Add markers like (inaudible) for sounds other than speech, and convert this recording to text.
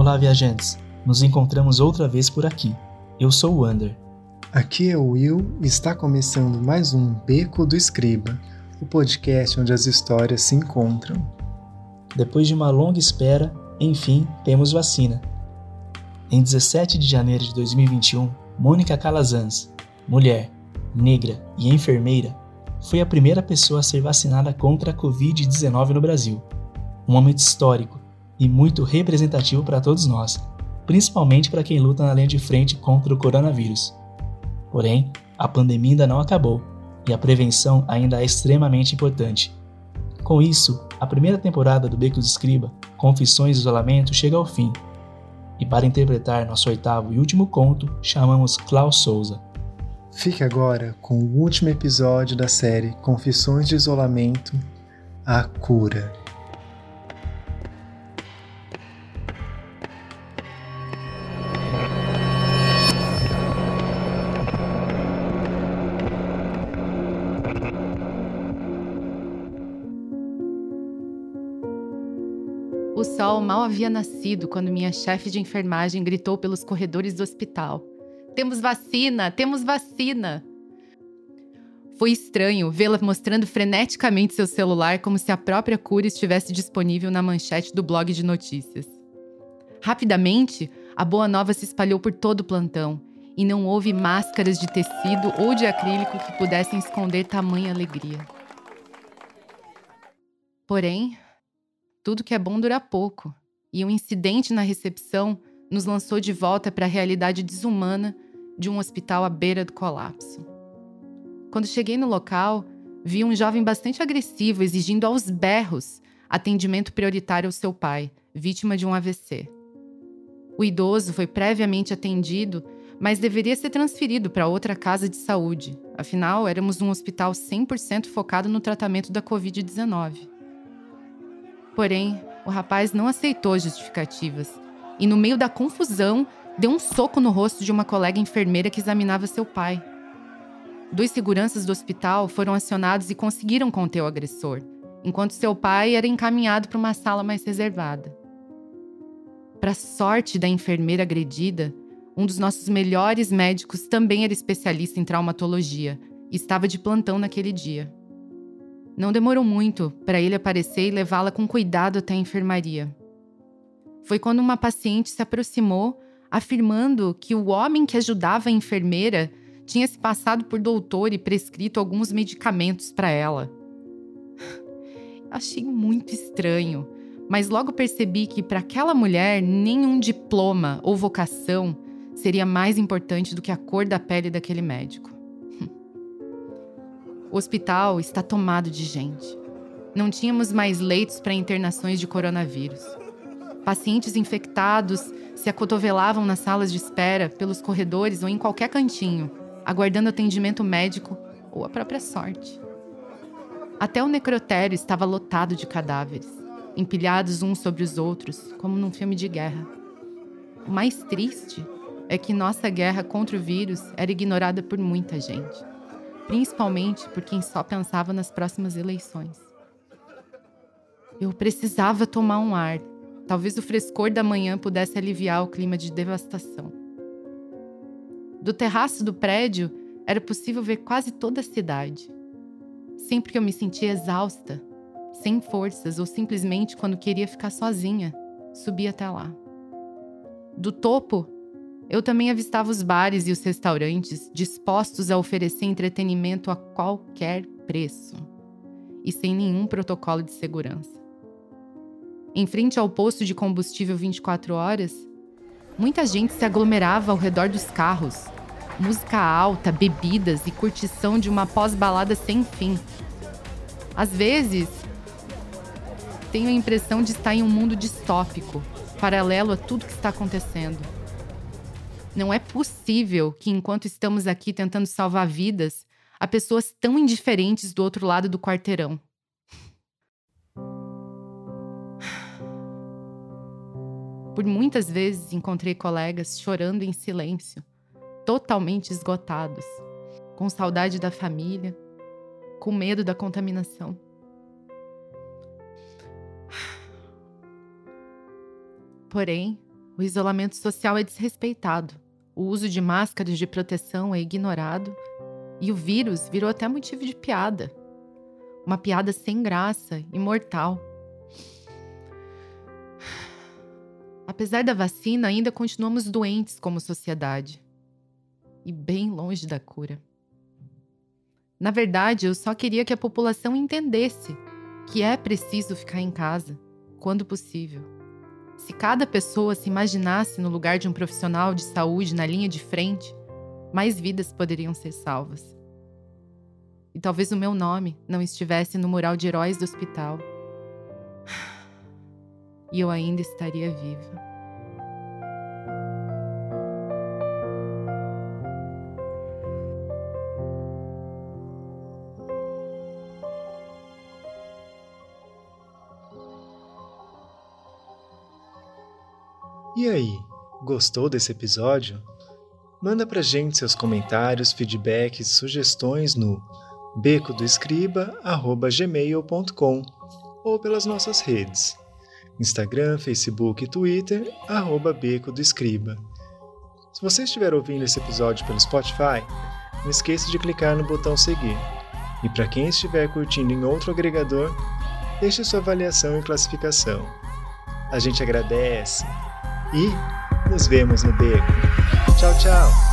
Olá, viajantes. Nos encontramos outra vez por aqui. Eu sou o Wander. Aqui é o Will e está começando mais um Beco do Escriba, o podcast onde as histórias se encontram. Depois de uma longa espera, enfim, temos vacina. Em 17 de janeiro de 2021, Mônica Calazans, mulher, negra e enfermeira, foi a primeira pessoa a ser vacinada contra a Covid-19 no Brasil. Um momento histórico e muito representativo para todos nós, principalmente para quem luta na linha de frente contra o coronavírus. Porém, a pandemia ainda não acabou e a prevenção ainda é extremamente importante. Com isso, a primeira temporada do Beco do Escriba, Confissões de Isolamento, chega ao fim. E para interpretar nosso oitavo e último conto, chamamos Klaus Souza. Fique agora com o último episódio da série Confissões de Isolamento A Cura. O sol mal havia nascido quando minha chefe de enfermagem gritou pelos corredores do hospital: Temos vacina! Temos vacina! Foi estranho vê-la mostrando freneticamente seu celular como se a própria cura estivesse disponível na manchete do blog de notícias. Rapidamente, a boa nova se espalhou por todo o plantão e não houve máscaras de tecido ou de acrílico que pudessem esconder tamanha alegria. Porém, tudo que é bom dura pouco, e um incidente na recepção nos lançou de volta para a realidade desumana de um hospital à beira do colapso. Quando cheguei no local, vi um jovem bastante agressivo exigindo aos berros atendimento prioritário ao seu pai, vítima de um AVC. O idoso foi previamente atendido, mas deveria ser transferido para outra casa de saúde, afinal, éramos um hospital 100% focado no tratamento da Covid-19. Porém, o rapaz não aceitou justificativas e, no meio da confusão, deu um soco no rosto de uma colega enfermeira que examinava seu pai. Dois seguranças do hospital foram acionados e conseguiram conter o agressor, enquanto seu pai era encaminhado para uma sala mais reservada. Para sorte da enfermeira agredida, um dos nossos melhores médicos também era especialista em traumatologia e estava de plantão naquele dia. Não demorou muito para ele aparecer e levá-la com cuidado até a enfermaria. Foi quando uma paciente se aproximou, afirmando que o homem que ajudava a enfermeira tinha se passado por doutor e prescrito alguns medicamentos para ela. (sighs) Achei muito estranho, mas logo percebi que para aquela mulher nenhum diploma ou vocação seria mais importante do que a cor da pele daquele médico. O hospital está tomado de gente. Não tínhamos mais leitos para internações de coronavírus. Pacientes infectados se acotovelavam nas salas de espera, pelos corredores ou em qualquer cantinho, aguardando atendimento médico ou a própria sorte. Até o necrotério estava lotado de cadáveres, empilhados uns sobre os outros, como num filme de guerra. O mais triste é que nossa guerra contra o vírus era ignorada por muita gente principalmente por quem só pensava nas próximas eleições. Eu precisava tomar um ar. Talvez o frescor da manhã pudesse aliviar o clima de devastação. Do terraço do prédio, era possível ver quase toda a cidade. Sempre que eu me sentia exausta, sem forças ou simplesmente quando queria ficar sozinha, subia até lá. Do topo, eu também avistava os bares e os restaurantes dispostos a oferecer entretenimento a qualquer preço e sem nenhum protocolo de segurança. Em frente ao posto de combustível 24 horas, muita gente se aglomerava ao redor dos carros. Música alta, bebidas e curtição de uma pós-balada sem fim. Às vezes, tenho a impressão de estar em um mundo distópico, paralelo a tudo que está acontecendo. Não é possível que, enquanto estamos aqui tentando salvar vidas, há pessoas tão indiferentes do outro lado do quarteirão. Por muitas vezes encontrei colegas chorando em silêncio, totalmente esgotados, com saudade da família, com medo da contaminação. Porém, O isolamento social é desrespeitado, o uso de máscaras de proteção é ignorado e o vírus virou até motivo de piada. Uma piada sem graça e mortal. Apesar da vacina, ainda continuamos doentes como sociedade e bem longe da cura. Na verdade, eu só queria que a população entendesse que é preciso ficar em casa, quando possível. Se cada pessoa se imaginasse no lugar de um profissional de saúde na linha de frente, mais vidas poderiam ser salvas. E talvez o meu nome não estivesse no mural de heróis do hospital. (sighs) E eu ainda estaria viva. E aí, gostou desse episódio? Manda pra gente seus comentários, feedbacks sugestões no becodoescriba@gmail.com ou pelas nossas redes: Instagram, Facebook e Twitter arroba Beco do Escriba. Se você estiver ouvindo esse episódio pelo Spotify, não esqueça de clicar no botão seguir. E para quem estiver curtindo em outro agregador, deixe sua avaliação e classificação. A gente agradece e nos vemos no beco. Tchau, tchau!